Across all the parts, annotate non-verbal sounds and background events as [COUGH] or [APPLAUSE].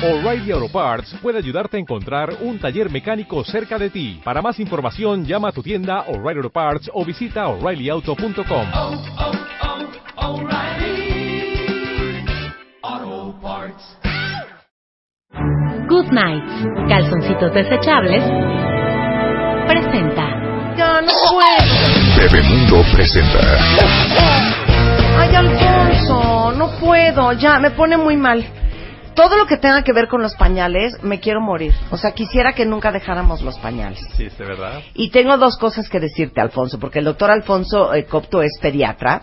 O'Reilly Auto Parts puede ayudarte a encontrar un taller mecánico cerca de ti. Para más información, llama a tu tienda O'Reilly Auto Parts o visita oreillyauto.com. oh, oh, O'Reilly Auto Parts. Good Night, calzoncitos desechables, presenta. Ya no puedo. Bebemundo presenta. Ay, Alfonso, no puedo. Ya, me pone muy mal. Todo lo que tenga que ver con los pañales, me quiero morir. O sea, quisiera que nunca dejáramos los pañales. Sí, es de verdad. Y tengo dos cosas que decirte, Alfonso, porque el doctor Alfonso eh, Copto es pediatra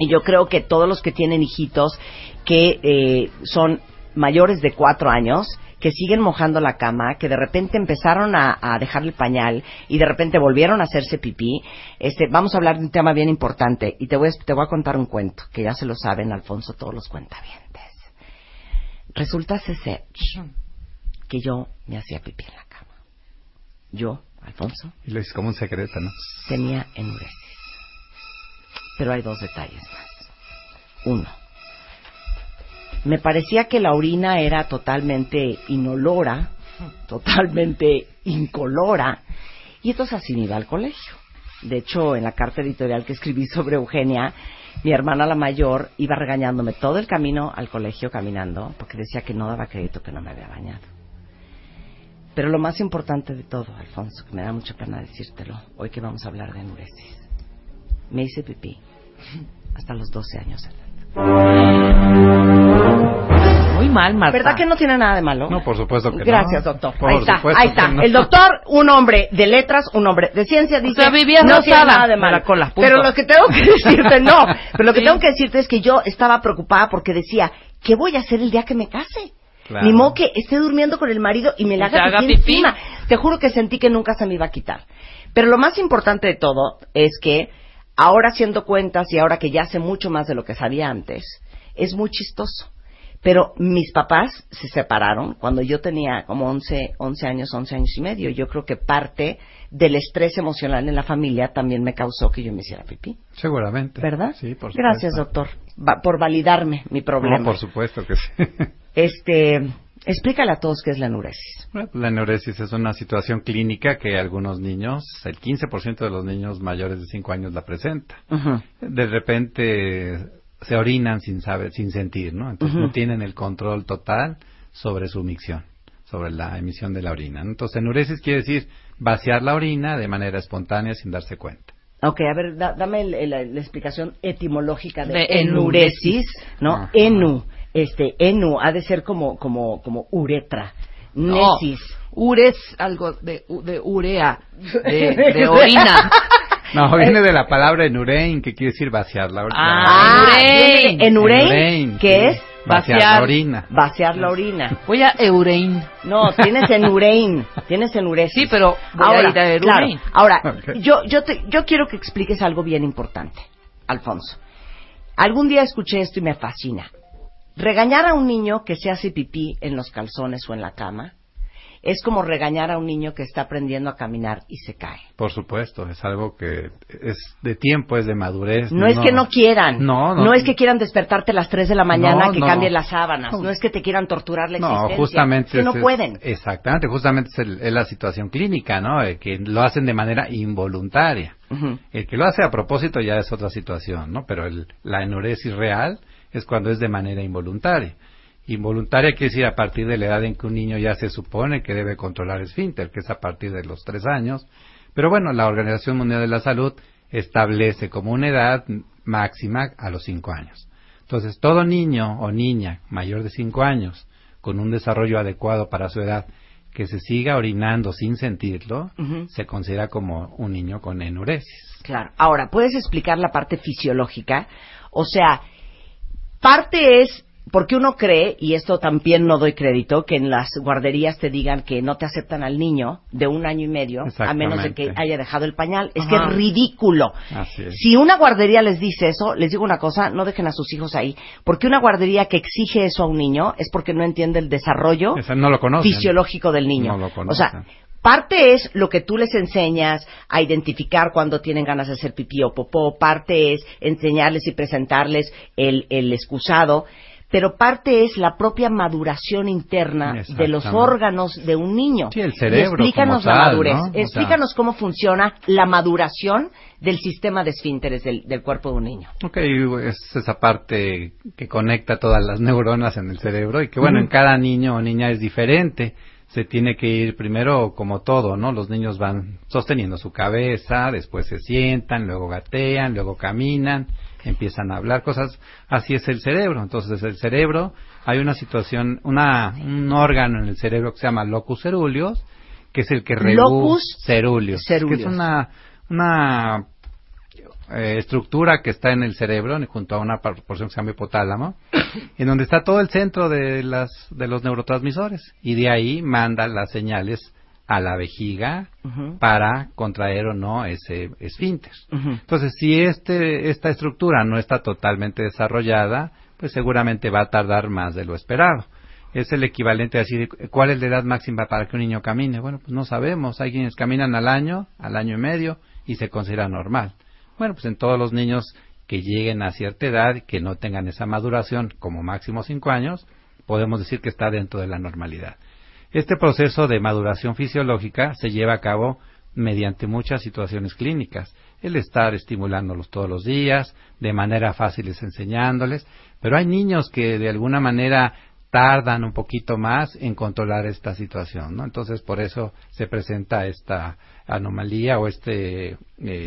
y yo creo que todos los que tienen hijitos que eh, son mayores de cuatro años, que siguen mojando la cama, que de repente empezaron a, a dejar el pañal y de repente volvieron a hacerse pipí, este, vamos a hablar de un tema bien importante y te voy, a, te voy a contar un cuento, que ya se lo saben, Alfonso, todos los cuentavientes. Resulta ser que yo me hacía pipí en la cama. Yo, Alfonso, Y lo hice como un secreto, ¿no? tenía enuresis. Pero hay dos detalles más. Uno, me parecía que la orina era totalmente inolora, totalmente incolora, y entonces así me iba al colegio. De hecho, en la carta editorial que escribí sobre Eugenia, mi hermana la mayor iba regañándome todo el camino al colegio caminando, porque decía que no daba crédito que no me había bañado. Pero lo más importante de todo, Alfonso, que me da mucha pena decírtelo, hoy que vamos a hablar de enuresis, me hice pipí [LAUGHS] hasta los 12 años de. Muy mal, Marta. ¿Verdad que no tiene nada de malo? No, por supuesto que no. Gracias, doctor. Por ahí está, ahí está. no. El doctor, un hombre de letras, un hombre de ciencia, dice sea, vivías no tiene nada de malo. la cola, pero lo que tengo que [LAUGHS] decirte, no, pero lo que Sí. tengo que decirte es que yo estaba preocupada porque decía, ¿qué voy a hacer el día que me case? Claro. Ni modo que esté durmiendo con el marido y me la haga haga pipí pipí. encima. Te juro que sentí que nunca se me iba a quitar. Pero lo más importante de todo es que ahora haciendo cuentas y ahora que ya sé mucho más de lo que sabía antes, es muy chistoso. Pero mis papás se separaron cuando yo tenía como 11, 11 años, 11 años y medio. Yo creo que parte del estrés emocional en la familia también me causó que yo me hiciera pipí. Seguramente. ¿Verdad? Sí, por supuesto. Gracias, doctor, va- por validarme mi problema. No, por supuesto que sí. [LAUGHS] Este, explícale a todos qué es la enuresis. Bueno, La enuresis es una situación clínica que algunos niños, el 15% de los niños mayores de 5 años la presenta. De repente se orinan sin saber, sin sentir, ¿no? Entonces no tienen el control total sobre su micción, sobre la emisión de la orina. ¿no? Entonces enuresis quiere decir vaciar la orina de manera espontánea sin darse cuenta. Ok, a ver, da- dame el- el- la, explicación etimológica de, De enuresis, ¿no? Ajá. Enu, este, enu, ha de ser como, como, como uretra. No. Nesis. Ure es algo de, de urea, de, [LAUGHS] de orina. [LAUGHS] No, viene de la palabra enurein, que quiere decir vaciar la orina. Ah, enurein. de enurein, Enurein, que sí. es vaciar, vaciar. la orina. vaciar la orina. [LAUGHS] Voy a Eurein. No, tienes enurein, tienes enuresis. Sí, pero voy ahora, a ir a claro, ahora, yo, yo, te- yo quiero que expliques algo bien importante, Alfonso. Algún día escuché esto y me fascina. Regañar a un niño que se hace pipí en los calzones o en la cama es como regañar a un niño que está aprendiendo a caminar y se cae. Por supuesto, es algo que es de tiempo, es de madurez. No, es que no quieran. No, no. es que quieran despertarte a las 3 de la mañana No, que no. cambien las sábanas. No. No. es que te quieran torturar la No, existencia. justamente. Es que no es- pueden. Exactamente, justamente es, el- es la situación clínica, ¿no? Eh, que lo hacen de manera involuntaria. El que lo hace a propósito ya es otra situación, ¿no? Pero el- la enuresis real es cuando es de manera involuntaria. Involuntaria quiere decir a partir de la edad en que un niño ya se supone que debe controlar el esfínter, que es a partir de los tres años. Pero bueno, la Organización Mundial de la Salud establece como una edad máxima a los cinco años. Entonces, todo niño o niña mayor de cinco años con un desarrollo adecuado para su edad que se siga orinando sin sentirlo, se considera como un niño con enuresis. Claro. Ahora, ¿puedes explicar la parte fisiológica? O sea, parte es porque uno cree, y esto también no doy crédito, que en las guarderías te digan que no te aceptan al niño de un año y medio, a menos de que haya dejado el pañal. Es Ajá. que es ridículo. Es. Si una guardería les dice eso, les digo una cosa, no dejen a sus hijos ahí. Porque una guardería que exige eso a un niño es porque no entiende el desarrollo no lo fisiológico del niño. No lo o sea, parte es lo que tú les enseñas a identificar cuando tienen ganas de hacer pipí o popó, parte es enseñarles y presentarles el, el excusado, pero parte es la propia maduración interna de los órganos de un niño. Sí, el cerebro Y explícanos como la tal, madurez, explícanos cómo funciona la maduración del sistema de esfínteres del, del cuerpo de un niño. Ok, es esa parte que conecta todas las neuronas en el cerebro y que bueno, en cada niño o niña es diferente. Se tiene que ir primero como todo, ¿no? Los niños van sosteniendo su cabeza, después se sientan, luego gatean, luego caminan, empiezan a hablar cosas. Así es el cerebro. Entonces el cerebro, hay una situación, una, un órgano en el cerebro que se llama locus ceruleus, que es el que regula Locus ceruleus, ceruleus. que es una una eh, estructura que está en el cerebro junto a una porción que se llama hipotálamo en donde está todo el centro de las de los neurotransmisores y de ahí manda las señales a la vejiga para contraer o no ese esfínter. Entonces, si este esta estructura no está totalmente desarrollada, pues seguramente va a tardar más de lo esperado. Es el equivalente a decir, ¿cuál es la edad máxima para que un niño camine? Bueno, pues no sabemos. Hay quienes caminan al año, al año y medio, y se considera normal. Bueno, pues en todos los niños que lleguen a cierta edad que no tengan esa maduración como máximo cinco años, podemos decir que está dentro de la normalidad. Este proceso de maduración fisiológica se lleva a cabo mediante muchas situaciones clínicas. El estar estimulándolos todos los días, de manera fácil es enseñándoles, pero hay niños que de alguna manera tardan un poquito más en controlar esta situación, ¿no? Entonces, por eso se presenta esta anomalía o esta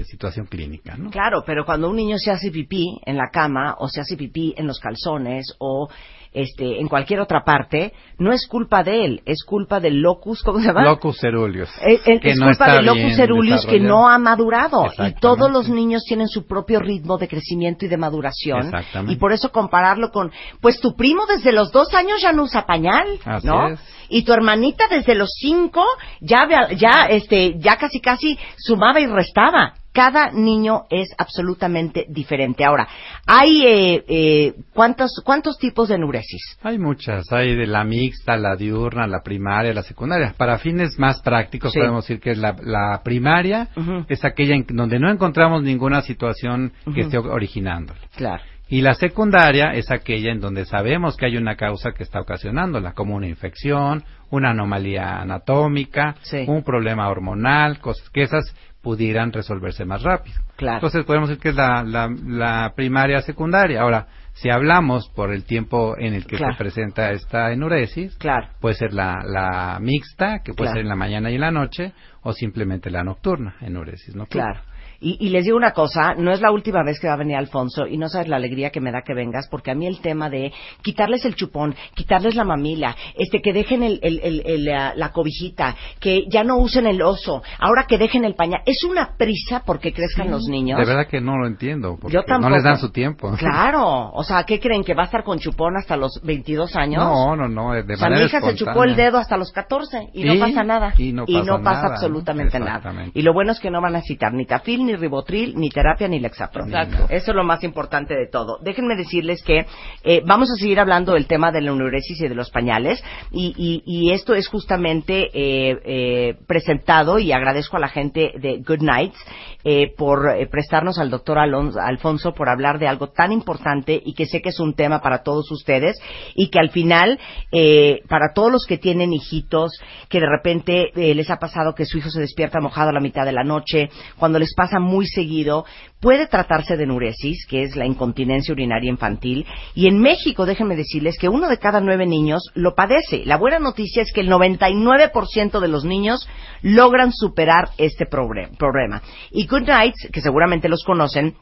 situación clínica, ¿no? Claro, pero cuando un niño se hace pipí en la cama o se hace pipí en los calzones o este en cualquier otra parte, no es culpa de él, es culpa del locus, ¿cómo se llama? Locus ceruleus. Eh, eh, que es no culpa del locus ceruleus que no ha madurado y todos los niños tienen su propio ritmo de crecimiento y de maduración Exactamente. y por eso compararlo con pues tu primo desde los dos años ya no usa pañal Así no es. y tu hermanita desde los cinco ya ya este ya casi casi sumaba y restaba cada niño es absolutamente diferente. Ahora, hay eh, eh, cuántos cuántos tipos de enuresis. Hay muchas, hay de la mixta, la diurna, la primaria, la secundaria. Para fines más prácticos Sí. podemos decir que es la, la primaria, es aquella en donde no encontramos ninguna situación que esté originándola. Claro. Y la secundaria es aquella en donde sabemos que hay una causa que está ocasionándola, como una infección, una anomalía anatómica, Sí. un problema hormonal, cosas que esas pudieran resolverse más rápido. Claro. Entonces podemos decir que es la, la, la primaria secundaria. Ahora, si hablamos por el tiempo en el que Claro. se presenta esta enuresis, Claro. puede ser la, la mixta, que puede ser en la mañana y en la noche, o simplemente la nocturna, enuresis nocturna. Claro. Y, y les digo una cosa, no es la última vez que va a venir Alfonso y no sabes la alegría que me da que vengas, porque a mí el tema de quitarles el chupón, quitarles la mamila, este que dejen el, el- el- el, la, la cobijita, que ya no usen el oso, ahora que dejen el pañal, es una prisa porque crezcan los niños. De verdad que no lo entiendo, porque Yo tampoco. no les dan su tiempo. Claro, [LAUGHS] o sea, ¿qué creen? ¿Que va a estar con chupón hasta los 22 años? No, no, no, de o sea, mi manera hija se chupó el dedo hasta los 14 y, no pasa nada. y no pasa absolutamente nada. Y lo bueno es que no van a necesitar ni tafil, ni ribotril, ni terapia, ni lexapro. Exacto. Eso es lo más importante de todo. Déjenme decirles que eh, vamos a seguir hablando del tema de la neuresis y de los pañales. Y, y- y esto es justamente eh, eh, presentado y agradezco a la gente de Good Nights eh, por eh, prestarnos al doctor Alonso, Alfonso por hablar de algo tan importante y que sé que es un tema para todos ustedes y que al final, eh, para todos los que tienen hijitos, que de repente eh, les ha pasado que su hijo se despierta mojado a la mitad de la noche, cuando les pasa muy seguido, puede tratarse de enuresis, que es la incontinencia urinaria infantil, y en México, déjenme decirles que uno de cada nueve niños lo padece. La buena noticia es que el 99% de los niños logran superar este problema. Y Good Nights, que seguramente los conocen,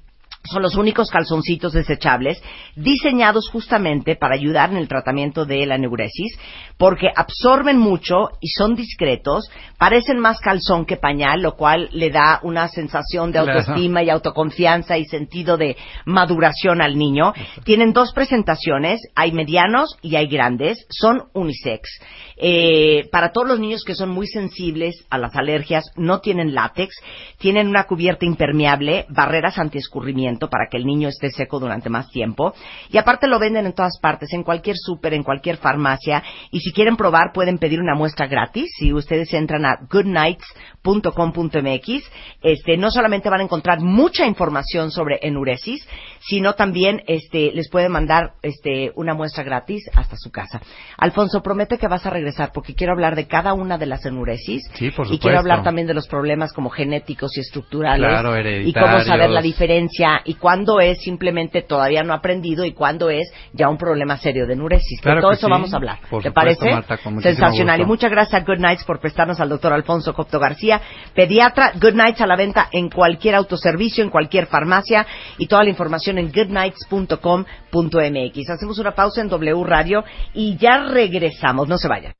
son los únicos calzoncitos desechables diseñados justamente para ayudar en el tratamiento de la neuresis porque absorben mucho y son discretos, parecen más calzón que pañal, lo cual le da una sensación de autoestima y autoconfianza y sentido de maduración al niño. Tienen dos presentaciones, hay medianos y hay grandes, son unisex. Eh, para todos los niños que son muy sensibles a las alergias, no tienen látex, tienen una cubierta impermeable, barreras antiescurrimiento para que el niño esté seco durante más tiempo. Y aparte lo venden en todas partes, en cualquier súper, en cualquier farmacia. Y si quieren probar, pueden pedir una muestra gratis. Si ustedes entran a goodnights.com.mx, este, no solamente van a encontrar mucha información sobre enuresis, sino también este, les pueden mandar este, una muestra gratis hasta su casa. Alfonso, promete que vas a regresar porque quiero hablar de cada una de las enuresis. Sí, por Y quiero hablar también de los problemas como genéticos y estructurales. Claro, y cómo saber la diferencia y cuándo es simplemente todavía no aprendido y cuándo es ya un problema serio de enuresis. Claro de todo eso sí. vamos a hablar. Por ¿Te supuesto, parece? Marta, Sensacional. gusto. Y muchas gracias a Good Nights por prestarnos al doctor Alfonso Copto García, pediatra. Good Nights a la venta en cualquier autoservicio, en cualquier farmacia y toda la información en goodnights.com.mx. Hacemos una pausa en W Radio y ya regresamos. No se vayan.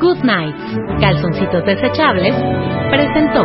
Good Night, calzoncitos desechables, presentó.